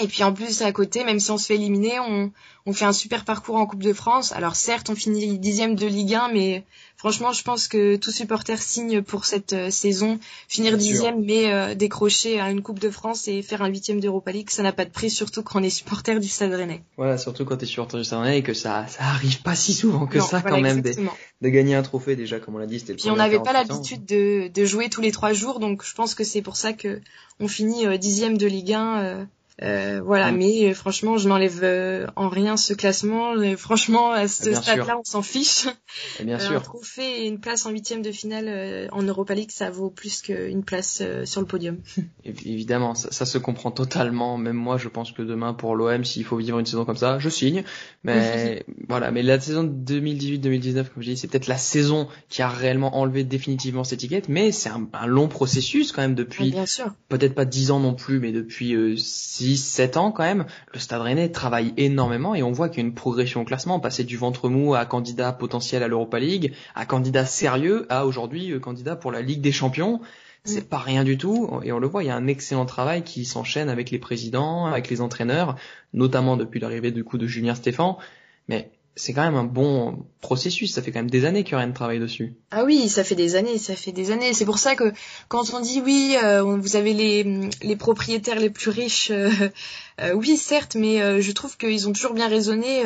et puis en plus à côté, même si on se fait éliminer, on, on fait un super parcours en Coupe de France. Alors certes, on finit dixième de Ligue 1, mais franchement, je pense que tout supporter signe pour cette euh, saison. Finir dixième, mais euh, décrocher à une Coupe de France et faire un huitième d'Europa League, ça n'a pas de prix, surtout quand on est supporter du Stade Rennais. Voilà, surtout quand tu es supporter du Stade Rennais et que ça, ça arrive pas si souvent que ça quand même de, de, gagner un trophée déjà, comme on l'a dit. C'était Puis on n'avait pas l'habitude de, de, jouer tous les trois jours, donc je pense que c'est pour ça que on finit euh, dixième de Ligue 1 euh, voilà, mm. mais euh, franchement, je n'enlève euh, en rien ce classement. franchement, à ce stade-là, on s'en fiche. bien sûr. Un trophée et une place en huitième de finale en Europa League, ça vaut plus qu'une place sur le podium. Évidemment, ça, ça, se comprend totalement. Même moi, je pense que demain, pour l'OM, s'il faut vivre une saison comme ça, je signe. Mais voilà, mais la saison 2018-2019, comme je dis, c'est peut-être la saison qui a réellement enlevé définitivement cette étiquette, mais c'est un, un, long processus quand même depuis. Peut-être pas dix ans non plus, mais depuis six 7 ans quand même, le Stade Rennais travaille énormément et on voit qu'il y a une progression au classement, passer du ventre mou à candidat potentiel à l'Europa League, à candidat sérieux, à aujourd'hui euh, candidat pour la Ligue des Champions. C'est pas rien du tout et on le voit, il y a un excellent travail qui s'enchaîne avec les présidents, avec les entraîneurs, notamment depuis l'arrivée du coup de Julien Stéphan. Mais c'est quand même un bon processus. Ça fait quand même des années que rien ne travaille dessus. Ah oui, ça fait des années, ça fait des années. C'est pour ça que quand on dit oui, euh, vous avez les, les propriétaires les plus riches, euh, euh, oui certes, mais je trouve qu'ils ont toujours bien raisonné.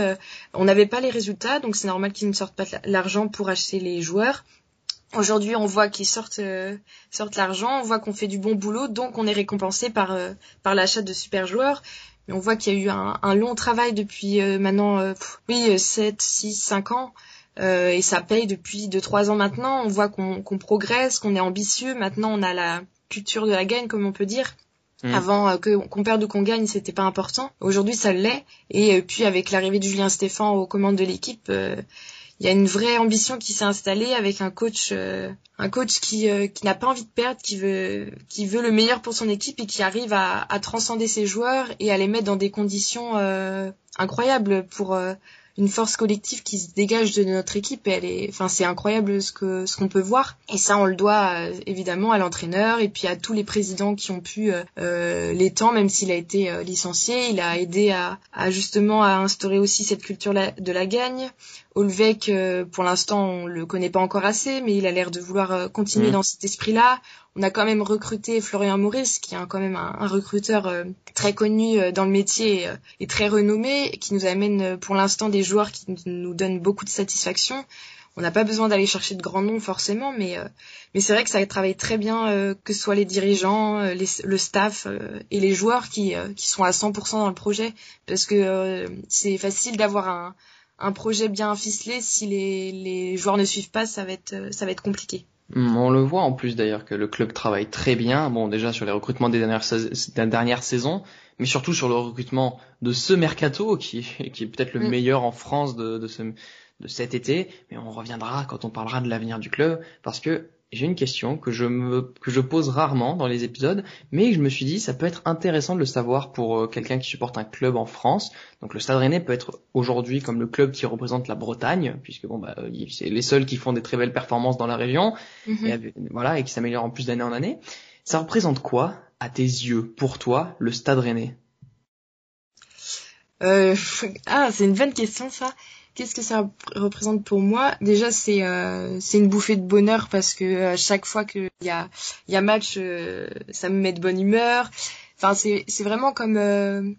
on n'avait pas les résultats, donc c'est normal qu'ils ne sortent pas l'argent pour acheter les joueurs. Aujourd'hui, on voit qu'ils sortent sortent l'argent, on voit qu'on fait du bon boulot, donc on est récompensé par par l'achat de super joueurs. Mais on voit qu'il y a eu un, un long travail depuis euh, maintenant, euh, oui, 7, 6, 5 ans. Euh, et ça paye depuis 2-3 ans maintenant. On voit qu'on progresse, qu'on est ambitieux. Maintenant, on a la culture de la gagne, comme on peut dire. Mmh. Avant que qu'on perde ou qu'on gagne, c'était pas important. Aujourd'hui, ça l'est. Et puis avec l'arrivée de Julien Stéphan aux commandes de l'équipe, il y a une vraie ambition qui s'est installée avec un coach euh, un coach qui euh, qui n'a pas envie de perdre qui veut qui veut le meilleur pour son équipe et qui arrive à, transcender ses joueurs et à les mettre dans des conditions euh, incroyables pour une force collective qui se dégage de notre équipe. Et elle est enfin c'est incroyable ce que ce qu'on peut voir. Et ça on le doit euh, évidemment à l'entraîneur et puis à tous les présidents qui ont pu euh, euh les temps même s'il a été euh, licencié. Il a aidé à, à, justement à instaurer aussi cette culture de la gagne. Olvec, pour l'instant, on le connaît pas encore assez, mais il a l'air de vouloir continuer mmh. dans cet esprit-là. On a quand même recruté Florian Maurice, qui est quand même un, recruteur euh, très connu dans le métier et très renommé, qui nous amène pour l'instant des joueurs qui nous donnent beaucoup de satisfaction. On n'a pas besoin d'aller chercher de grands noms forcément, mais mais c'est vrai que ça travaille très bien, que ce soit les dirigeants, le staff et les joueurs qui sont à 100% dans le projet, parce que c'est facile d'avoir un projet bien ficelé si les joueurs ne suivent pas, ça va être compliqué. Hmm, on le voit en plus d'ailleurs que le club travaille très bien, bon déjà sur les recrutements des dernières saisons, mais surtout sur le recrutement de ce mercato qui, qui est peut-être le hmm. meilleur en France de, de, ce, de cet été, mais on reviendra quand on parlera de l'avenir du club, parce que j'ai une question que je me que je pose rarement dans les épisodes, mais je me suis dit ça peut être intéressant de le savoir pour euh, quelqu'un qui supporte un club en France. Donc le Stade Rennais peut être aujourd'hui comme le club qui représente la Bretagne, puisque bon bah c'est les seuls qui font des très belles performances dans la région, mhm. et, voilà et qui s'améliorent en plus d'année en année. Ça représente quoi à tes yeux, pour toi, le Stade Rennais? Euh, Ah, c'est une bonne question ça. Qu'est-ce que ça représente pour moi? Déjà, c'est euh, c'est une bouffée de bonheur parce que euh, chaque fois qu'il y a il y a match, euh, ça me met de bonne humeur. Enfin, c'est c'est vraiment comme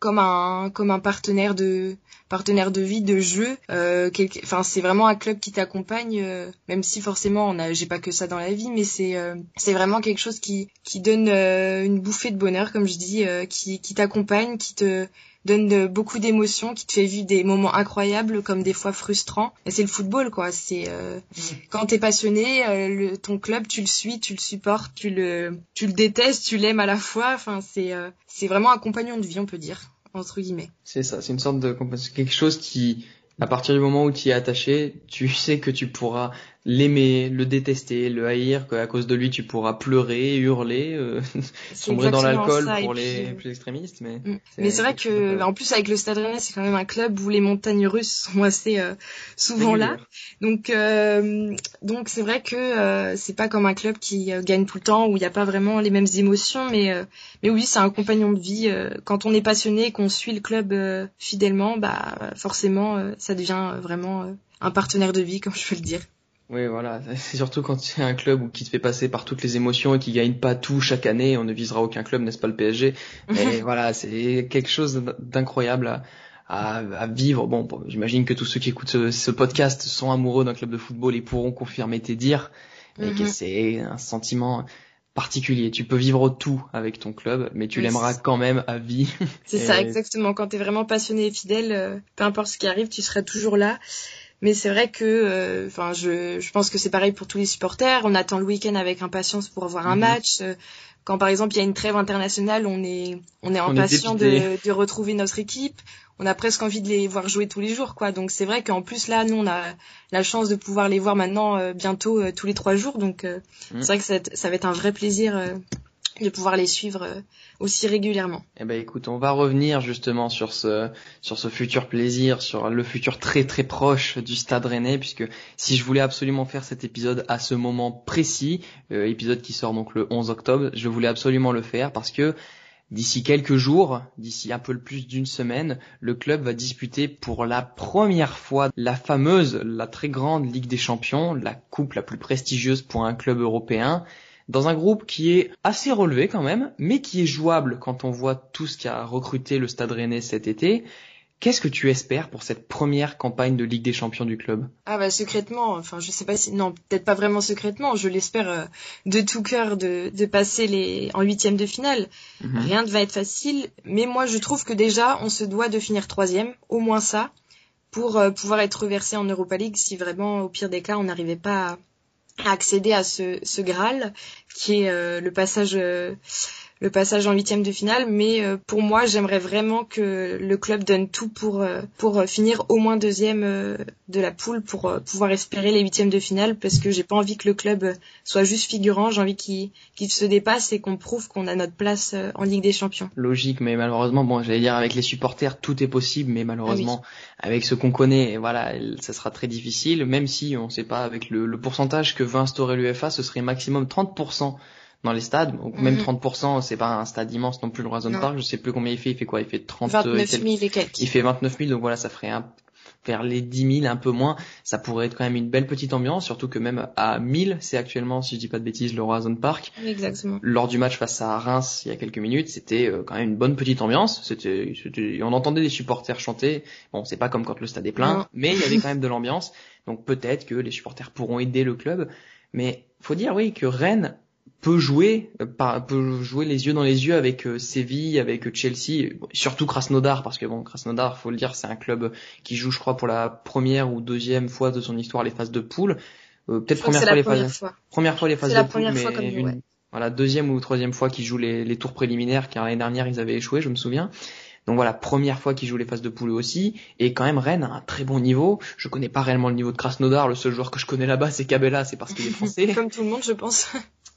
comme un comme un partenaire de partenaire de vie, de jeu. Euh, enfin, c'est vraiment un club qui t'accompagne, euh, même si forcément, on a, j'ai pas que ça dans la vie, mais c'est euh, c'est vraiment quelque chose qui qui donne une bouffée de bonheur, comme je dis, qui qui t'accompagne, qui te donne beaucoup d'émotions, qui te fait vivre des moments incroyables comme des fois frustrants. Et c'est le football, quoi. C'est euh, mmh. quand t'es passionné, le, ton club, tu le suis, tu le supportes, tu le, tu le détestes, tu l'aimes à la fois. Enfin, c'est, c'est vraiment un compagnon de vie, on peut dire entre guillemets. C'est ça, c'est une sorte de quelque chose qui, à partir du moment où tu y es attaché, tu sais que tu pourras l'aimer, le détester, le haïr, qu'à cause de lui tu pourras pleurer, hurler, euh, sombrer dans l'alcool pour les euh, plus extrémistes. Mais mm. mais c'est vrai que en plus avec le Stade Rennais c'est quand même un club où les montagnes russes sont assez euh, souvent là. Donc euh, donc c'est vrai que c'est pas comme un club qui gagne tout le temps où il n'y a pas vraiment les mêmes émotions, mais mais oui c'est un compagnon de vie. quand on est passionné et qu'on suit le club fidèlement, bah forcément ça devient vraiment un partenaire de vie comme je peux le dire. Oui, voilà. C'est surtout quand c'est un club qui te fait passer par toutes les émotions et qui gagne pas tout chaque année. On ne visera aucun club, n'est-ce pas le PSG Mais voilà, c'est quelque chose d'incroyable à, à, vivre. Bon, j'imagine que tous ceux qui écoutent ce, podcast sont amoureux d'un club de football et pourront confirmer tes dires. Que mhm. c'est un sentiment particulier? Tu peux vivre tout avec ton club, mais tu l'aimeras quand même à vie. C'est ça, exactement. Quand tu es vraiment passionné et fidèle, euh, peu importe ce qui arrive, tu seras toujours là. Mais c'est vrai que, euh, enfin, je, je pense que c'est pareil pour tous les supporters. On attend le week-end avec impatience pour voir un mhm. match. Euh, quand par exemple il y a une trêve internationale, on est on est impatient de, de retrouver notre équipe. On a presque envie de les voir jouer tous les jours, quoi. Donc c'est vrai qu'en plus là, nous on a la chance de pouvoir les voir maintenant euh, bientôt tous les trois jours. Donc mhm. c'est vrai que ça, ça, va être un vrai plaisir de pouvoir les suivre euh, aussi régulièrement. Eh ben écoute, on va revenir justement sur ce sur ce futur plaisir, sur le futur très très proche du Stade Rennais, puisque si je voulais absolument faire cet épisode à ce moment précis, euh, épisode qui sort donc le 11 octobre, je voulais absolument le faire parce que D'ici quelques jours, d'ici un peu plus d'une semaine, le club va disputer pour la première fois la fameuse, la très grande Ligue des Champions, la coupe la plus prestigieuse pour un club européen dans un groupe qui est assez relevé quand même, mais qui est jouable quand on voit tout ce qu'a recruté le Stade Rennais cet été. Qu'est-ce que tu espères pour cette première campagne de Ligue des Champions du club? Ah bah secrètement, enfin je sais pas si non peut-être pas vraiment secrètement, je l'espère euh, de tout cœur de, de passer les en huitième de finale. Mhm. Rien ne va être facile, mais moi je trouve que déjà on se doit de finir troisième, au moins ça, pour euh, pouvoir être reversé en Europa League si vraiment au pire des cas on n'arrivait pas à accéder à ce, ce Graal qui est euh, le passage euh, le passage en huitième de finale mais euh, pour moi j'aimerais vraiment que le club donne tout pour pour finir au moins deuxième de la poule pour pouvoir espérer les huitièmes de finale parce que j'ai pas envie que le club soit juste figurant. J'ai envie qu'il se dépasse et qu'on prouve qu'on a notre place en Ligue des Champions. Logique mais malheureusement bon j'allais dire avec les supporters tout est possible mais malheureusement avec ce qu'on connaît, voilà, ça sera très difficile, même si on ne sait pas avec le, le pourcentage que veut instaurer l'UFA, ce serait maximum 30% dans les stades, donc même 30%, mhm. c'est pas un stade immense non plus le Roison Park, je sais plus combien il fait, il fait quoi, il fait 30 29 000 et quelques. Il fait 29 000, donc voilà, ça ferait un vers les 10 000, un peu moins, ça pourrait être quand même une belle petite ambiance, surtout que même à 1000, c'est actuellement, si je dis pas de bêtises, le Roison Park. Exactement. Lors du match face à Reims, il y a quelques minutes, c'était euh, quand même une bonne petite ambiance. C'était, on entendait des supporters chanter. Bon, c'est pas comme quand le stade est plein, mais il y avait quand même de l'ambiance. Donc peut-être que les supporters pourront aider le club. Mais faut dire oui que Rennes peut jouer, euh, peut jouer les yeux dans les yeux avec euh, Séville, avec Chelsea, surtout Krasnodar, parce que bon, Krasnodar, faut le dire, c'est un club qui joue, je crois, pour la première ou deuxième fois de son histoire les phases de poule. Euh, peut-être première fois les phases, fois. première fois les phases de poule, mais voilà, deuxième ou troisième fois qu'ils jouent les, les, tours préliminaires, car l'année dernière ils avaient échoué, je me souviens. Donc voilà, première fois qu'ils jouent les phases de poule aussi, et quand même Rennes a un très bon niveau. Je connais pas réellement le niveau de Krasnodar, le seul joueur que je connais là-bas c'est Cabella, c'est parce qu'il est français. Comme tout le monde, je pense.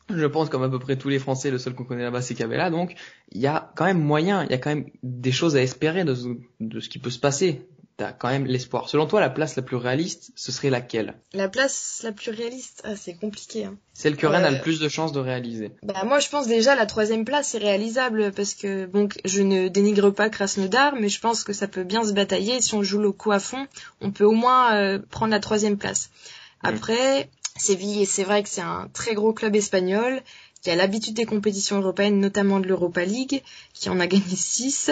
Je pense comme à peu près tous les Français, le seul qu'on connaît là-bas c'est Cabella. Donc il y a quand même moyen, il y a quand même des choses à espérer de ce, de ce qui peut se passer. T'as quand même l'espoir. Selon toi, la place la plus réaliste, ce serait laquelle? La place la plus réaliste, ah, c'est compliqué. Hein. Celle que Rennes a le euh, plus de chances de réaliser. Bah moi, je pense déjà la troisième place c'est réalisable parce que bon, je ne dénigre pas Krasnodar, mais je pense que ça peut bien se batailler. Si on joue le coup à fond, on peut au moins euh, prendre la troisième place. Mm. Après, Séville, et c'est vrai que c'est un très gros club espagnol qui a l'habitude des compétitions européennes, notamment de l'Europa League, qui en a gagné 6.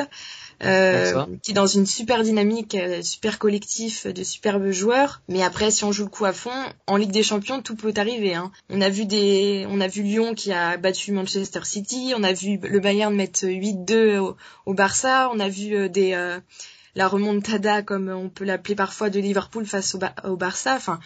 euh, qui est dans une super dynamique, euh, super collectif, de superbes joueurs. Mais après, si on joue le coup à fond, en Ligue des Champions, tout peut arriver. Hein. On a vu des, on a vu Lyon qui a battu Manchester City, on a vu le Bayern mettre 8-2 au, au, Barça, on a vu euh, des la remontada comme on peut l'appeler parfois de Liverpool face au, au Barça. Enfin,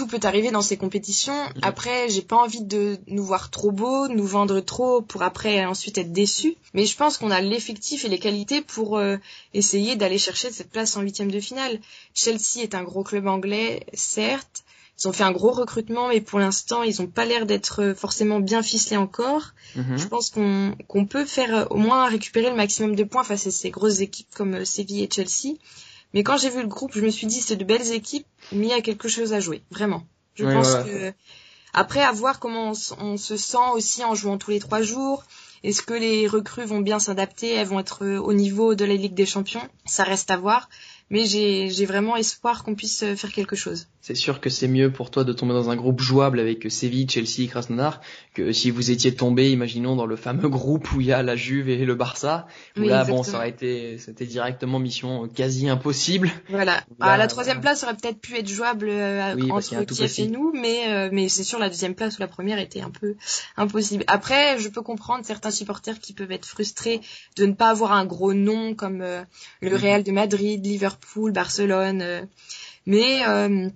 tout peut arriver dans ces compétitions. Après, j'ai pas envie de nous voir trop beaux, nous vendre trop pour après ensuite être déçus. Mais je pense qu'on a l'effectif et les qualités pour euh, essayer d'aller chercher cette place en huitième de finale. Chelsea est un gros club anglais, certes. Ils ont fait un gros recrutement, mais pour l'instant, ils n'ont pas l'air d'être forcément bien ficelés encore. Mhm. Je pense qu'on peut faire au moins récupérer le maximum de points face à ces grosses équipes comme euh, Séville et Chelsea. Mais quand j'ai vu le groupe, je me suis dit c'est de belles équipes, mais il y a quelque chose à jouer, vraiment. Je pense que après à voir comment on, se sent aussi en jouant tous les trois jours. Est-ce que les recrues vont bien s'adapter Elles vont être euh, au niveau de la Ligue des Champions? Ça reste à voir mais j'ai vraiment espoir qu'on puisse euh, faire quelque chose. C'est sûr que c'est mieux pour toi de tomber dans un groupe jouable avec Séville, Chelsea, Krasnodar que si vous étiez tombé, imaginons, dans le fameux groupe où il y a la Juve et le Barça, où là, bon, ça aurait été, c'était directement mission quasi impossible. Voilà. Ah, la troisième place aurait peut-être pu être jouable euh, entre Kiev et nous, mais euh, mais c'est sûr la deuxième place ou la première était un peu impossible. Après, je peux comprendre certains supporters qui peuvent être frustrés de ne pas avoir un gros nom comme le mhm. Real de Madrid, Liverpool Liverpool, Barcelone. Euh, mais euh,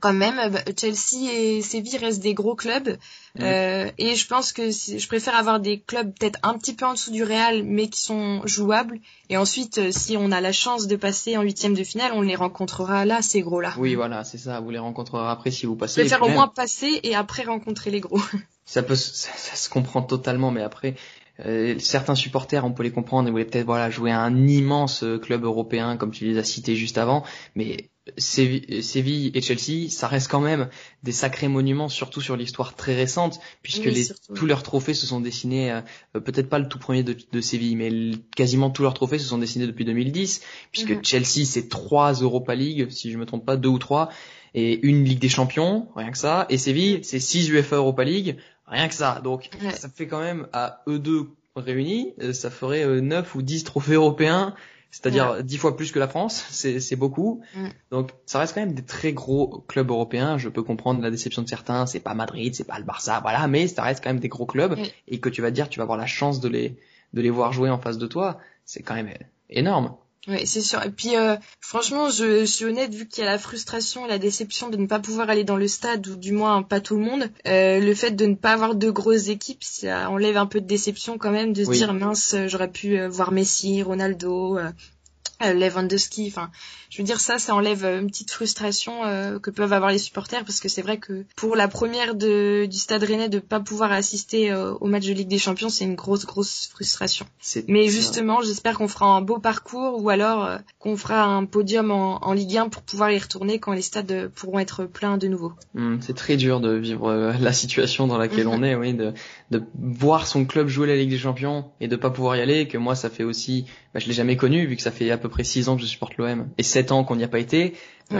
quand même, euh, Chelsea et Séville restent des gros clubs. et je pense que je préfère avoir des clubs peut-être un petit peu en dessous du Real, mais qui sont jouables. Et ensuite, si on a la chance de passer en huitième de finale, on les rencontrera là, ces gros-là. Oui, voilà, c'est ça. Vous les rencontrerez après si vous passez. Je préfère au moins passer et après rencontrer les gros. Ça peut, ça, se comprend totalement, mais après, euh, certains supporters, on peut les comprendre, ils voulaient peut-être voilà jouer à un immense euh, club européen comme tu les as cités juste avant, mais Séville et Chelsea, ça reste quand même des sacrés monuments, surtout sur l'histoire très récente, puisque les, tous leurs trophées se sont dessinés, euh, peut-être pas le tout premier de, de Séville, mais quasiment tous leurs trophées se sont dessinés depuis 2010, puisque mhm. Chelsea c'est trois Europa League, si je me trompe pas, deux ou trois, et une Ligue des Champions, rien que ça, et Séville c'est six UEFA Europa League, Rien que ça. Donc ça fait quand même à eux deux réunis, euh, ça ferait 9 euh, ou 10 trophées européens, c'est-à-dire dix 10 fois plus que la France, c'est beaucoup. Donc ça reste quand même des très gros clubs européens, je peux comprendre la déception de certains, c'est pas Madrid, c'est pas le Barça, voilà, mais ça reste quand même des gros clubs. Et que tu vas dire tu vas avoir la chance de les de les voir jouer en face de toi, c'est quand même énorme. Oui, c'est sûr. Et puis, euh, franchement, je, suis honnête, vu qu'il y a la frustration et la déception de ne pas pouvoir aller dans le stade, ou du moins pas tout le monde, euh, le fait de ne pas avoir de grosses équipes, ça enlève un peu de déception quand même, de se dire, mince, j'aurais pu euh, voir Messi, Ronaldo, euh, Lewandowski. Enfin, je veux dire ça, ça enlève euh, une petite frustration euh, que peuvent avoir les supporters parce que c'est vrai que pour la première de, du Stade Rennais de pas pouvoir assister au match de Ligue des Champions, c'est une grosse grosse frustration. Mais justement, j'espère qu'on fera un beau parcours ou alors qu'on fera un podium en, en, Ligue 1 pour pouvoir y retourner quand les stades pourront être pleins de nouveau. Hmm, c'est très dur de vivre la situation dans laquelle on est, oui, de, de voir son club jouer la Ligue des Champions et de pas pouvoir y aller. Que moi, ça fait aussi, bah, je l'ai jamais connu vu que ça fait à peu près 6 ans que je supporte l'OM et 7 ans qu'on n'y a pas été.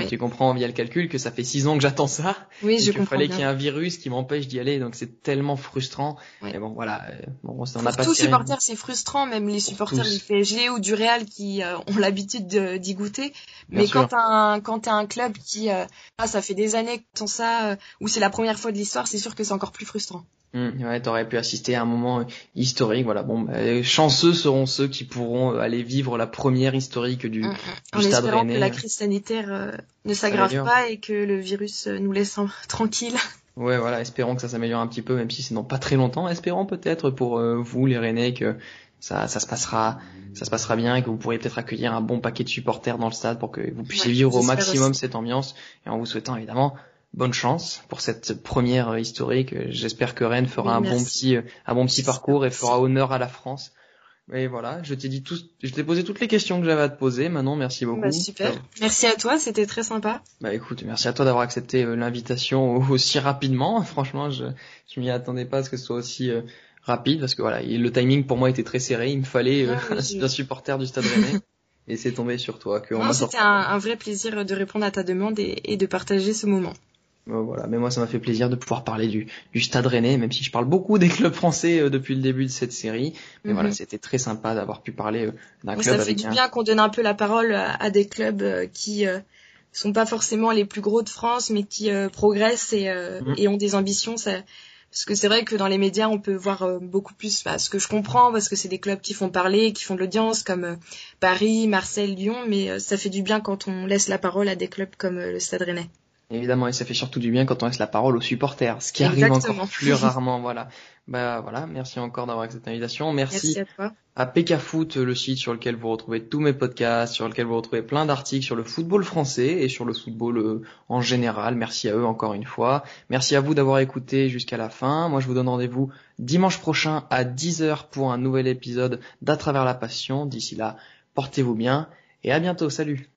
tu comprends via le calcul que ça fait 6 ans que j'attends ça. Oui, je comprends. Il fallait qu'il y ait un virus qui m'empêche d'y aller, donc c'est tellement frustrant. Et bon, voilà. Bon, on n'a pas. Tous supporters, c'est frustrant, même les supporters du PSG ou du Real qui euh, ont l'habitude d'y goûter. Mais quand un quand t'as un club qui euh, ah, ça fait des années que ça euh, où c'est la première fois de l'histoire, c'est sûr que c'est encore plus frustrant. Mmh, ouais, t'aurais pu assister à un moment euh, historique, voilà. Bon, bah, chanceux seront ceux qui pourront euh, aller vivre la première historique du, mmh, du Stade Rennais. que la crise sanitaire ne s'aggrave pas et que le virus nous laisse tranquille. Ouais, voilà, espérons que ça s'améliore un petit peu, même si c'est dans pas très longtemps. Espérons peut-être pour vous, les Rennais, que ça, ça se passera, ça se passera bien et que vous pourrez peut-être accueillir un bon paquet de supporters dans le stade pour que vous puissiez vivre au maximum cette ambiance et en vous souhaitant évidemment bonne chance pour cette première historique. J'espère que Rennes fera un bon petit, un bon petit parcours et fera honneur à la France. Et voilà, je t'ai dit tout, je t'ai posé toutes les questions que j'avais à te poser. Maintenant, merci beaucoup. Bah, super. Merci à toi, c'était très sympa. Bah écoute, merci à toi d'avoir accepté euh, l'invitation aussi rapidement. Franchement, je, je m'y attendais pas à ce que ce soit aussi euh, rapide parce que voilà, le timing pour moi était très serré. Il me fallait euh, un, supporter du Stade Rennais. et c'est tombé sur toi que C'était un, un, vrai plaisir de répondre à ta demande et, et de partager ce moment. Voilà, mais moi ça m'a fait plaisir de pouvoir parler du, du Stade Rennais, même si je parle beaucoup des clubs français euh, depuis le début de cette série. Mais voilà, Mhm. c'était très sympa d'avoir pu parler euh, d'un club ça fait avec du un. bien qu'on donne un peu la parole à, à des clubs euh, qui euh, sont pas forcément les plus gros de France, mais qui euh, progressent et, euh, Mhm. et ont des ambitions. Ça... Parce que c'est vrai que dans les médias, on peut voir euh, beaucoup plus, bah, ce que je comprends, parce que c'est des clubs qui font parler, qui font de l'audience, comme euh, Paris, Marseille, Lyon, mais euh, ça fait du bien quand on laisse la parole à des clubs comme euh, le Stade Rennais. Évidemment, et ça fait surtout du bien quand on laisse la parole aux supporters, ce qui arrive encore plus rarement. Voilà. Bah voilà, merci encore d'avoir accepté l'invitation. Merci, Merci à toi. à PK Foot, le site sur lequel vous retrouvez tous mes podcasts, sur lequel vous retrouvez plein d'articles sur le football français et sur le football euh, en général. Merci à eux encore une fois. Merci à vous d'avoir écouté jusqu'à la fin. Moi, je vous donne rendez-vous dimanche prochain à 10h pour un nouvel épisode d'À travers la passion. D'ici là, portez-vous bien et à bientôt. Salut